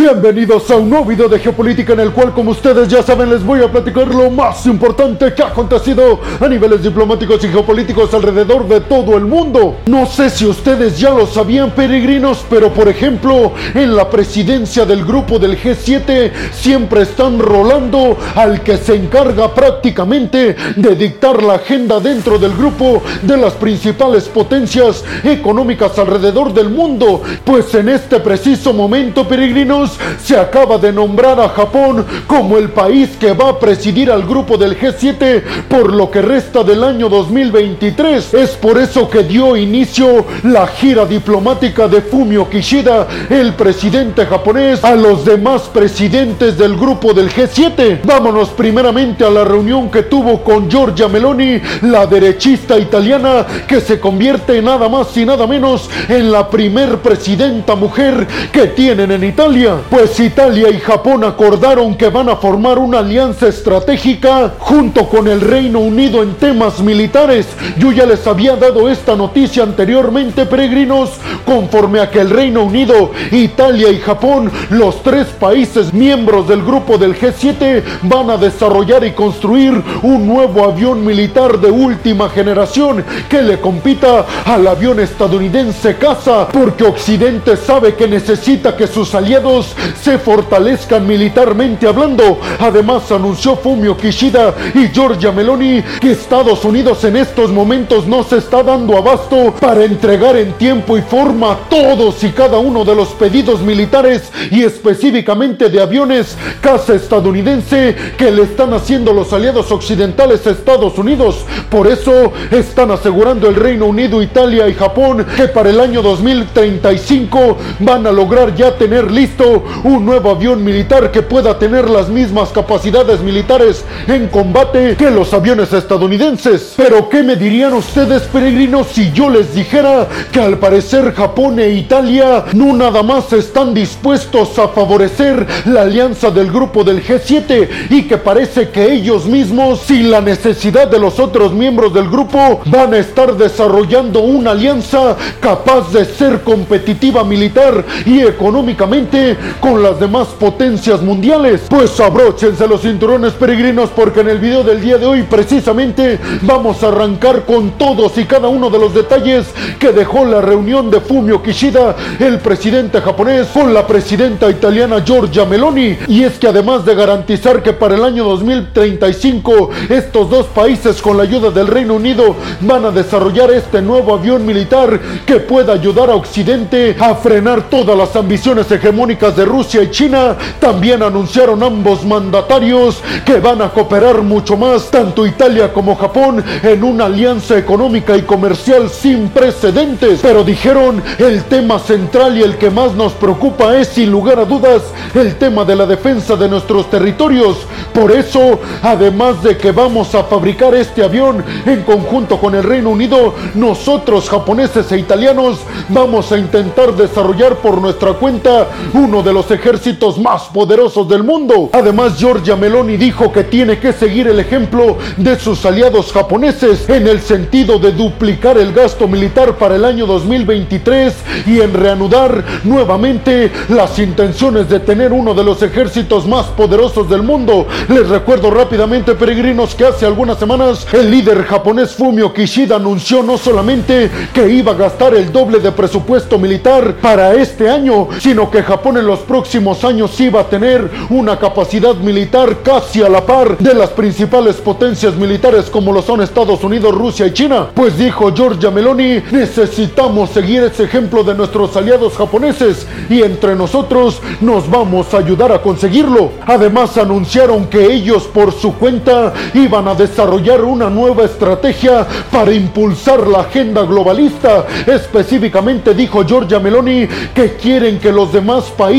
Bienvenidos a un nuevo video de geopolítica en el cual, como ustedes ya saben, les voy a platicar lo más importante que ha acontecido a niveles diplomáticos y geopolíticos alrededor de todo el mundo. No sé si ustedes ya lo sabían, peregrinos, pero por ejemplo, en la presidencia del grupo del G7 siempre están rolando al que se encarga prácticamente de dictar la agenda dentro del grupo de las principales potencias económicas alrededor del mundo. Pues en este preciso momento, peregrinos, se acaba de nombrar a Japón como el país que va a presidir al grupo del G7 por lo que resta del año 2023. Es por eso que dio inicio la gira diplomática de Fumio Kishida, el presidente japonés, a los demás presidentes del grupo del G7. Vámonos primeramente a la reunión que tuvo con Giorgia Meloni, la derechista italiana que se convierte nada más y nada menos en la primer presidenta mujer que tienen en Italia pues Italia y Japón acordaron que van a formar una alianza estratégica junto con el Reino Unido en temas militares. Yo ya les había dado esta noticia anteriormente, peregrinos, conforme a que el Reino Unido, Italia y Japón, los tres países miembros del grupo del G7, van a desarrollar y construir un nuevo avión militar de última generación que le compita al avión estadounidense Casa, porque Occidente sabe que necesita que sus aliados se fortalezcan militarmente hablando. Además anunció Fumio Kishida y Giorgia Meloni que Estados Unidos en estos momentos no se está dando abasto para entregar en tiempo y forma todos y cada uno de los pedidos militares y específicamente de aviones casa estadounidense que le están haciendo los aliados occidentales a Estados Unidos. Por eso están asegurando el Reino Unido, Italia y Japón que para el año 2035 van a lograr ya tener listo un nuevo avión militar que pueda tener las mismas capacidades militares en combate que los aviones estadounidenses. Pero ¿qué me dirían ustedes peregrinos si yo les dijera que al parecer Japón e Italia no nada más están dispuestos a favorecer la alianza del grupo del G7 y que parece que ellos mismos, sin la necesidad de los otros miembros del grupo, van a estar desarrollando una alianza capaz de ser competitiva militar y económicamente con las demás potencias mundiales. Pues abróchense los cinturones peregrinos porque en el video del día de hoy precisamente vamos a arrancar con todos y cada uno de los detalles que dejó la reunión de Fumio Kishida, el presidente japonés, con la presidenta italiana Giorgia Meloni. Y es que además de garantizar que para el año 2035 estos dos países con la ayuda del Reino Unido van a desarrollar este nuevo avión militar que pueda ayudar a Occidente a frenar todas las ambiciones hegemónicas de Rusia y China, también anunciaron ambos mandatarios que van a cooperar mucho más, tanto Italia como Japón, en una alianza económica y comercial sin precedentes. Pero dijeron, el tema central y el que más nos preocupa es, sin lugar a dudas, el tema de la defensa de nuestros territorios. Por eso, además de que vamos a fabricar este avión en conjunto con el Reino Unido, nosotros japoneses e italianos vamos a intentar desarrollar por nuestra cuenta uno de los ejércitos más poderosos del mundo. Además, Giorgia Meloni dijo que tiene que seguir el ejemplo de sus aliados japoneses en el sentido de duplicar el gasto militar para el año 2023 y en reanudar nuevamente las intenciones de tener uno de los ejércitos más poderosos del mundo. Les recuerdo rápidamente, peregrinos, que hace algunas semanas el líder japonés Fumio Kishida anunció no solamente que iba a gastar el doble de presupuesto militar para este año, sino que Japón en los próximos años iba a tener una capacidad militar casi a la par de las principales potencias militares como lo son Estados Unidos, Rusia y China. Pues dijo Giorgia Meloni, necesitamos seguir ese ejemplo de nuestros aliados japoneses y entre nosotros nos vamos a ayudar a conseguirlo. Además anunciaron que ellos por su cuenta iban a desarrollar una nueva estrategia para impulsar la agenda globalista. Específicamente dijo Giorgia Meloni que quieren que los demás países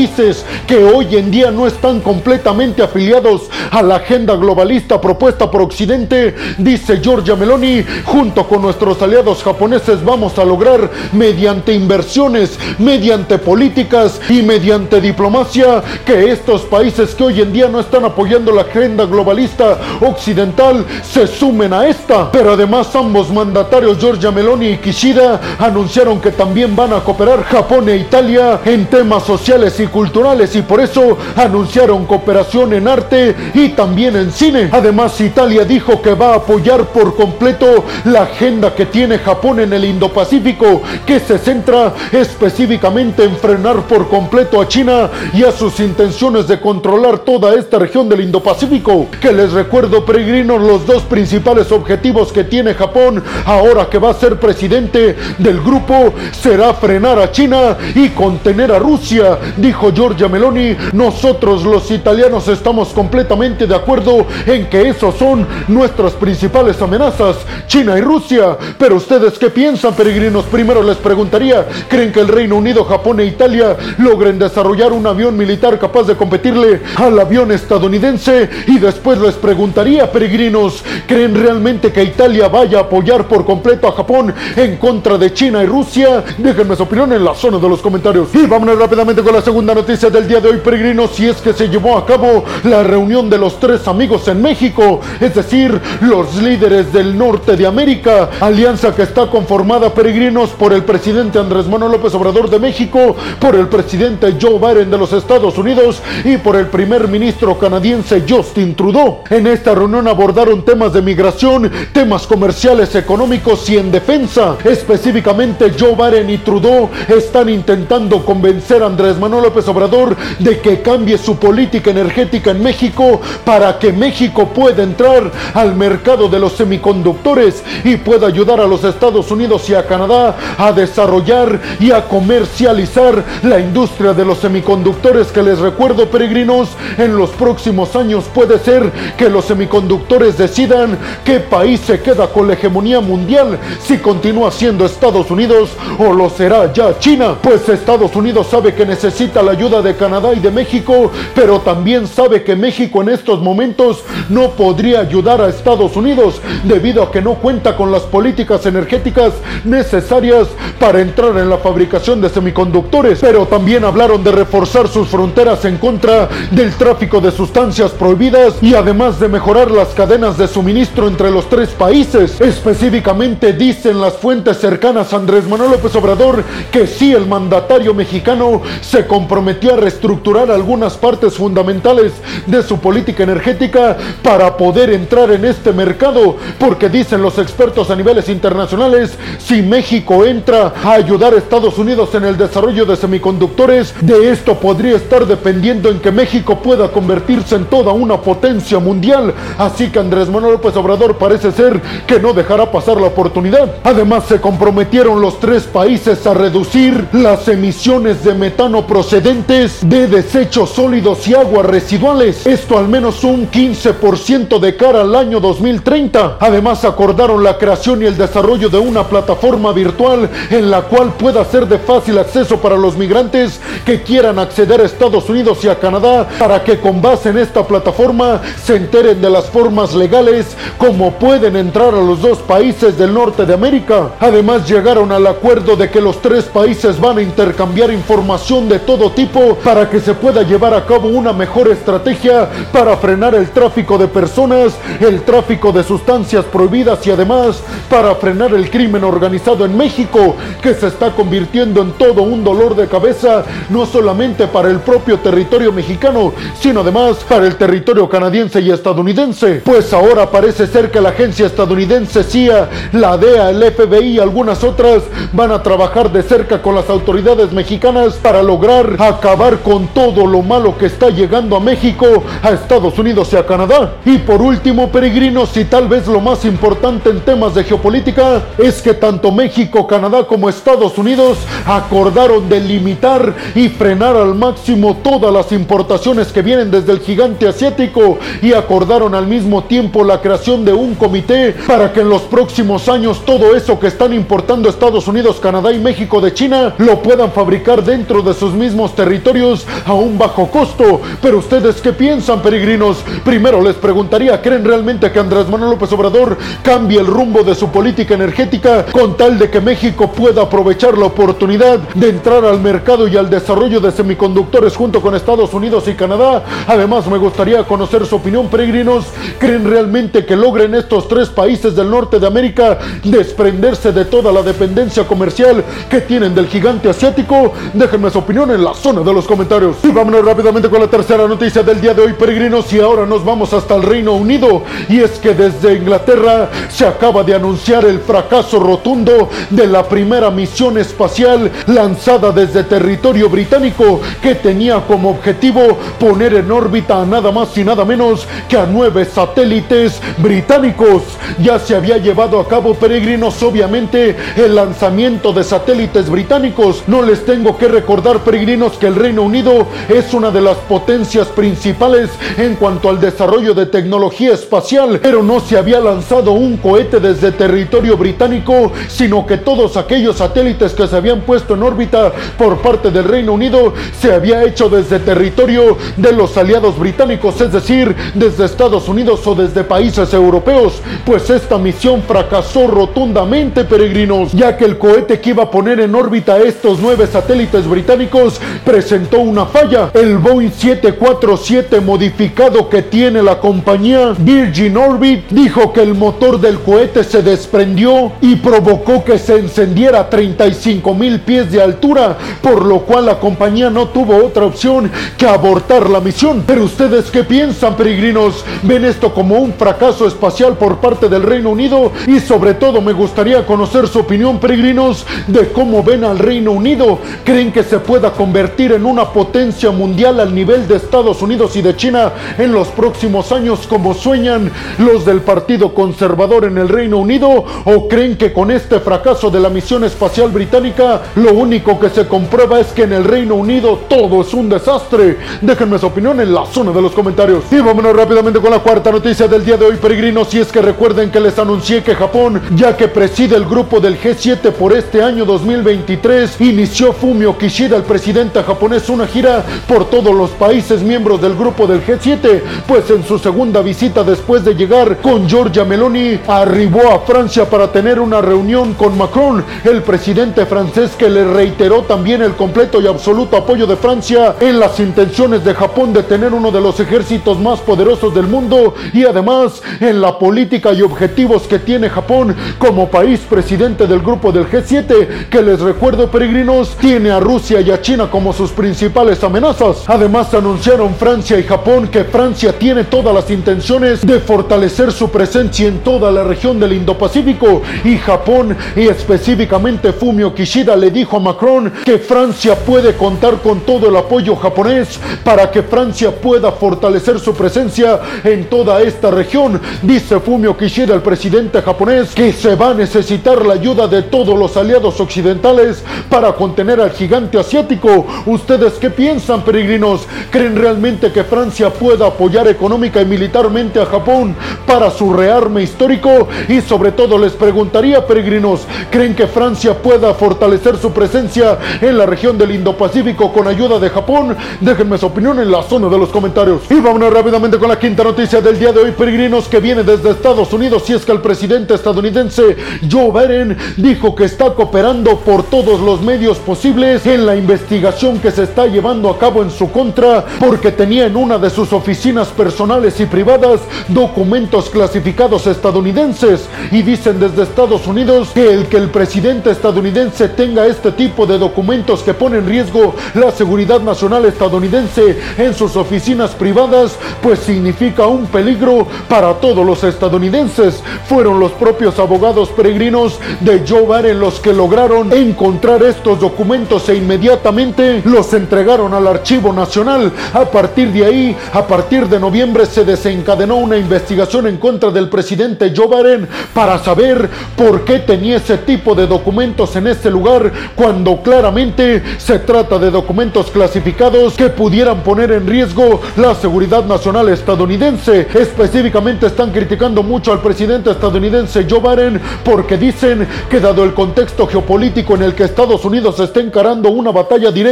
que hoy en día no están completamente afiliados a la agenda globalista propuesta por Occidente, dice Giorgia Meloni, junto con nuestros aliados japoneses vamos a lograr mediante inversiones, mediante políticas y mediante diplomacia que estos países que hoy en día no están apoyando la agenda globalista occidental se sumen a esta. Pero además ambos mandatarios Giorgia Meloni y Kishida anunciaron que también van a cooperar Japón e Italia en temas sociales y multiculturales y por eso anunciaron cooperación en arte y también en cine. Además, Italia dijo que va a apoyar por completo la agenda que tiene Japón en el Indo-Pacífico, que se centra específicamente en frenar por completo a China y a sus intenciones de controlar toda esta región del Indo-Pacífico. Que les recuerdo, peregrinos, los dos principales objetivos que tiene Japón ahora que va a ser presidente del grupo será frenar a China y contener a Rusia, dijo Giorgia Meloni. Nosotros los italianos estamos completamente de acuerdo en que esos son nuestras principales amenazas, China y Rusia. Pero ustedes qué piensan, peregrinos? Primero les preguntaría, ¿creen que el Reino Unido, Japón e Italia logren desarrollar un avión militar capaz de competirle al avión estadounidense? Y después les preguntaría, peregrinos, ¿creen realmente que Italia vaya a apoyar por completo a Japón en contra de China y Rusia? Déjenme su opinión en la zona de los comentarios. Y vámonos rápidamente con la segunda noticia del día de hoy, peregrinos, si es que se llevó a cabo la reunión de los tres amigos en México, es decir, los líderes del norte de América, alianza que está conformada, peregrinos, por el presidente Andrés Manuel López Obrador de México, por el presidente Joe Biden de los Estados Unidos y por el primer ministro canadiense Justin Trudeau. En esta reunión abordaron temas de migración, temas comerciales, económicos y en defensa. Específicamente, Joe Biden y Trudeau están intentando convencer a Andrés Manuel López Obrador de que cambie su política energética en México para que México pueda entrar al mercado de los semiconductores y pueda ayudar a los Estados Unidos y a Canadá a desarrollar y a comercializar la industria de los semiconductores que les recuerdo peregrinos en los próximos años puede ser que los semiconductores decidan qué país se queda con la hegemonía mundial si continúa siendo Estados Unidos o lo será ya China. Pues Estados Unidos sabe que necesita la ayuda de Canadá y de México pero también sabe que México en estos momentos no podría ayudar a Estados Unidos debido a que no cuenta con las políticas energéticas necesarias para entrar en la fabricación de semiconductores, pero también hablaron de reforzar sus fronteras en contra del tráfico de sustancias prohibidas y además de mejorar las cadenas de suministro entre los tres países. Específicamente dicen las fuentes cercanas a Andrés Manuel López Obrador que sí el mandatario mexicano se comprometió a reestructurar algunas partes fundamentales de su política energética para poder entrar en este mercado, porque dicen los expertos a niveles internacionales, si México entra a ayudar a Estados Unidos en el desarrollo de semiconductores, de esto podría estar dependiendo en que México pueda convertirse en toda una potencia mundial. Así que Andrés Manuel López Obrador parece ser que no dejará pasar la oportunidad. Además, se comprometieron los tres países a reducir las emisiones de metano procedentes de desechos sólidos y aguas residuales. Esto al menos un 15% de cara al año 2030. Además, acordaron la creación y el desarrollo de una plataforma virtual en la cual pueda ser de fácil acceso para los migrantes que quieran acceder a Estados Unidos y a Canadá para que con base en esta plataforma se enteren de las formas legales como pueden entrar a los dos países del norte de América. Además llegaron al acuerdo de que los tres países van a intercambiar información de todo tipo para que se pueda llevar a cabo una mejor estrategia para frenar el tráfico de personas, el tráfico de sustancias prohibidas y además para frenar el crimen organizado en México que se está convirtiendo en todo un dolor de cabeza no solamente para el propio territorio mexicano, sino además para el territorio canadiense y estadounidense. Pues ahora parece ser que la agencia estadounidense CIA, la DEA, el FBI y algunas otras van a trabajar de cerca con las autoridades mexicanas para lograr acabar con todo lo malo que está llegando a México, a Estados Unidos y a Canadá. Y por último, peregrinos, y tal vez lo más importante en temas de geopolítica, es que tanto México, Canadá como Estados Unidos acordaron de limitar y frenar al máximo todas las importaciones que vienen desde el gigante asiático y acordaron al mismo tiempo la creación de un comité para que en los próximos años todo eso que están importando Estados Unidos, Canadá y México de China lo puedan fabricar dentro de sus mismos territorios a un bajo costo. Pero ustedes qué piensan, peregrinos? Primero les preguntaría, ¿creen realmente que Andrés Manuel López Obrador cambie el rumbo de su política energética con tal de que México pueda aprovechar la oportunidad de entrar al mercado y al desarrollo de semiconductores junto con Estados Unidos y Canadá? Además, me gustaría conocer su opinión, peregrinos. ¿Creen realmente que logren estos tres países del norte de América desprenderse de toda la dependencia comercial que tienen del gigante asiático? Déjenme su opinión en la zona de los comentarios. Y vámonos rápidamente con la tercera noticia del día de hoy, peregrinos. Y ahora nos vamos hasta el Reino Unido. Y es que desde Inglaterra se acaba de anunciar el fracaso rotundo de la primera misión espacial lanzada desde territorio británico que tenía como objetivo poner en órbita a nada más y nada menos que a nueve satélites británicos. Ya se había llevado a cabo, peregrinos, obviamente, el lanzamiento de satélites británicos. No les tengo que recordar, peregrinos, que el Reino Unido es una de las potencias principales en cuanto al desarrollo de tecnología espacial, pero no se había lanzado un cohete desde territorio británico, sino que todos aquellos satélites que se habían puesto en órbita por parte del Reino Unido se había hecho desde territorio de los aliados británicos, es decir, desde Estados Unidos o desde países europeos, pues esta misión fracasó rotundamente, peregrinos, ya que el cohete que iba a poner en órbita estos nueve satélites británicos presentó una falla. El Boeing 747 modificado que tiene la compañía Virgin Orbit dijo que el motor del cohete se desprendió y provocó que se encendiera a 35 mil pies de altura, por lo cual la compañía no tuvo otra opción que abortar la misión. Pero ustedes qué piensan, peregrinos? ¿Ven esto como un fracaso espacial por parte del Reino Unido? Y sobre todo me gustaría conocer su opinión, peregrinos, de cómo ven al Reino Unido. ¿Creen que se pueda convertir en una potencia mundial al nivel de Estados Unidos y de China en los próximos años como sueñan los del Partido Conservador en el Reino Unido? ¿O creen que con este fracaso de la misión espacial británica lo único que se comprueba es que en el Reino Unido todo es un desastre? Déjenme su opinión en la zona de los comentarios. Y vámonos rápidamente con la cuarta noticia del día de hoy, peregrinos. Si es que recuerden que les anuncié que Japón, ya que preside el grupo del G7 por este año 2023, inició Fumio Kishida, el presidente japonés, una gira por todos los países miembros del grupo del G7, pues en su segunda visita después de llegar con Giorgia Meloni, arribó a Francia para tener una reunión con Macron, el presidente francés que le reiteró también el completo y absoluto apoyo de Francia en las intenciones de Japón de tener uno de los ejércitos más poderosos del mundo y además en la política y objetivos que tiene Japón como país presidente del grupo del G7, que les recuerdo peregrinos, tiene a Rusia y a China como sus principales amenazas. Además anunciaron Francia y Japón que Francia tiene todas las intenciones de fortalecer su presencia en toda la región del Indo-Pacífico y Japón y específicamente Fumio Kishida le dijo a Macron que Francia puede contar con todo el apoyo japonés para que Francia pueda fortalecer su presencia en toda esta región. Dice Fumio Kishida, el presidente japonés, que se va a necesitar la ayuda de todos los aliados occidentales para contener al gigante asiático. ¿Ustedes qué piensan, peregrinos? ¿Creen realmente que Francia pueda apoyar económica y militarmente a Japón para su rearme histórico? Y sobre todo les preguntaría, peregrinos, ¿creen que Francia pueda fortalecer su presencia en la región del Indo-Pacífico con ayuda de Japón? Déjenme su opinión en la zona de los comentarios. Y vámonos rápidamente con la quinta noticia del día de hoy, peregrinos, que viene desde Estados Unidos. Y es que el presidente estadounidense Joe Biden dijo que está cooperando por todos los medios posibles en la investigación que se está llevando a cabo en su contra porque tenía en una de sus oficinas personales y privadas documentos clasificados estadounidenses y dicen desde Estados Unidos que el que el presidente estadounidense tenga este tipo de documentos que pone en riesgo la seguridad nacional estadounidense en sus oficinas privadas pues significa un peligro para todos los estadounidenses. Fueron los propios abogados peregrinos de Joe Biden los que lograron encontrar estos documentos e inmediatamente los entregaron al Archivo Nacional. A partir de ahí, a partir de noviembre se desencadenó una investigación en contra del presidente Joe Biden para saber por qué tenía ese tipo de documentos en este lugar cuando claramente se trata de documentos clasificados que pudieran poner en riesgo la seguridad nacional estadounidense. Específicamente están criticando mucho al presidente estadounidense Joe Biden porque dicen que dado el contexto geopolítico en el que Estados Unidos está encarando una batalla directa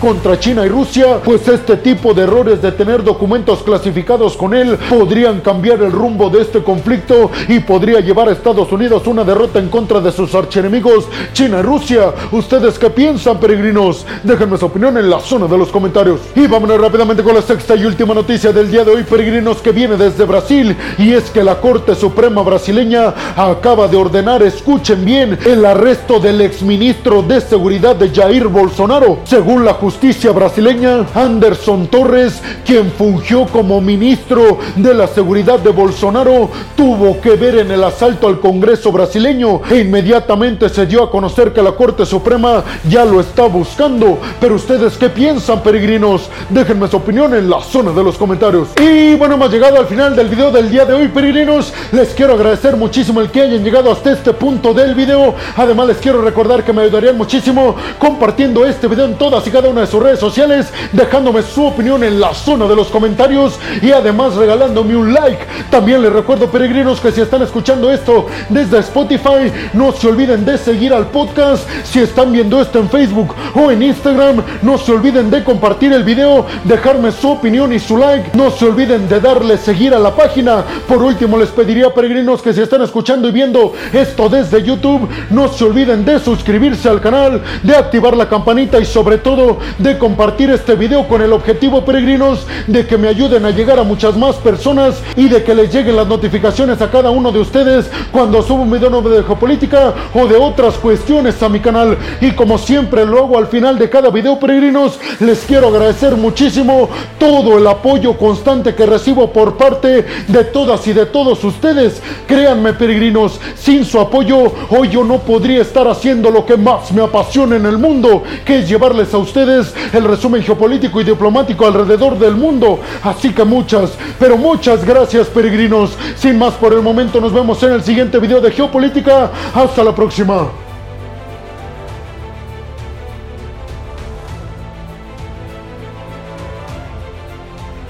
contra China y Rusia, pues este tipo de errores de tener documentos clasificados con él podrían cambiar el rumbo de este conflicto y podría llevar a Estados Unidos una derrota en contra de sus archienemigos China y Rusia. ¿Ustedes qué piensan, peregrinos? Déjenme su opinión en la zona de los comentarios. Y vámonos rápidamente con la sexta y última noticia del día de hoy, peregrinos, que viene desde Brasil. Y es que la Corte Suprema brasileña acaba de ordenar, escuchen bien, el arresto del exministro de Seguridad de Jair Bolsonaro. Según la justicia brasileña, Anderson Torres, quien fungió como ministro de la seguridad de Bolsonaro, tuvo que ver en el asalto al Congreso brasileño e inmediatamente se dio a conocer que la Corte Suprema ya lo está buscando. Pero ustedes qué piensan, peregrinos? Déjenme su opinión en la zona de los comentarios. Y bueno, hemos llegado al final del video del día de hoy, peregrinos. Les quiero agradecer muchísimo el que hayan llegado hasta este punto del video. Además, les quiero recordar que me ayudarían muchísimo compartiendo este video en todas y cada una de sus redes sociales, dejándome su opinión en la zona de los comentarios y además regalándome un like. También les recuerdo, peregrinos, que si están escuchando esto desde Spotify, no se olviden de seguir al podcast. Si están viendo esto en Facebook o en Instagram, no se olviden de compartir el video, dejarme su opinión y su like. No se olviden de darle seguir a la página. Por último, les pediría, peregrinos, que si están escuchando y viendo esto desde YouTube, no se olviden de suscribirse al canal, de activar la campanita y todo de compartir este video con el objetivo, peregrinos, de que me ayuden a llegar a muchas más personas y de que les lleguen las notificaciones a cada uno de ustedes cuando subo un video nuevo de geopolítica o de otras cuestiones a mi canal. Y como siempre lo hago al final de cada video, peregrinos, les quiero agradecer muchísimo todo el apoyo constante que recibo por parte de todas y de todos ustedes. Créanme, peregrinos, sin su apoyo hoy yo no podría estar haciendo lo que más me apasiona en el mundo, que es llevarles a ustedes el resumen geopolítico y diplomático alrededor del mundo. Así que muchas, pero muchas gracias, peregrinos. Sin más por el momento, nos vemos en el siguiente video de geopolítica. Hasta la próxima.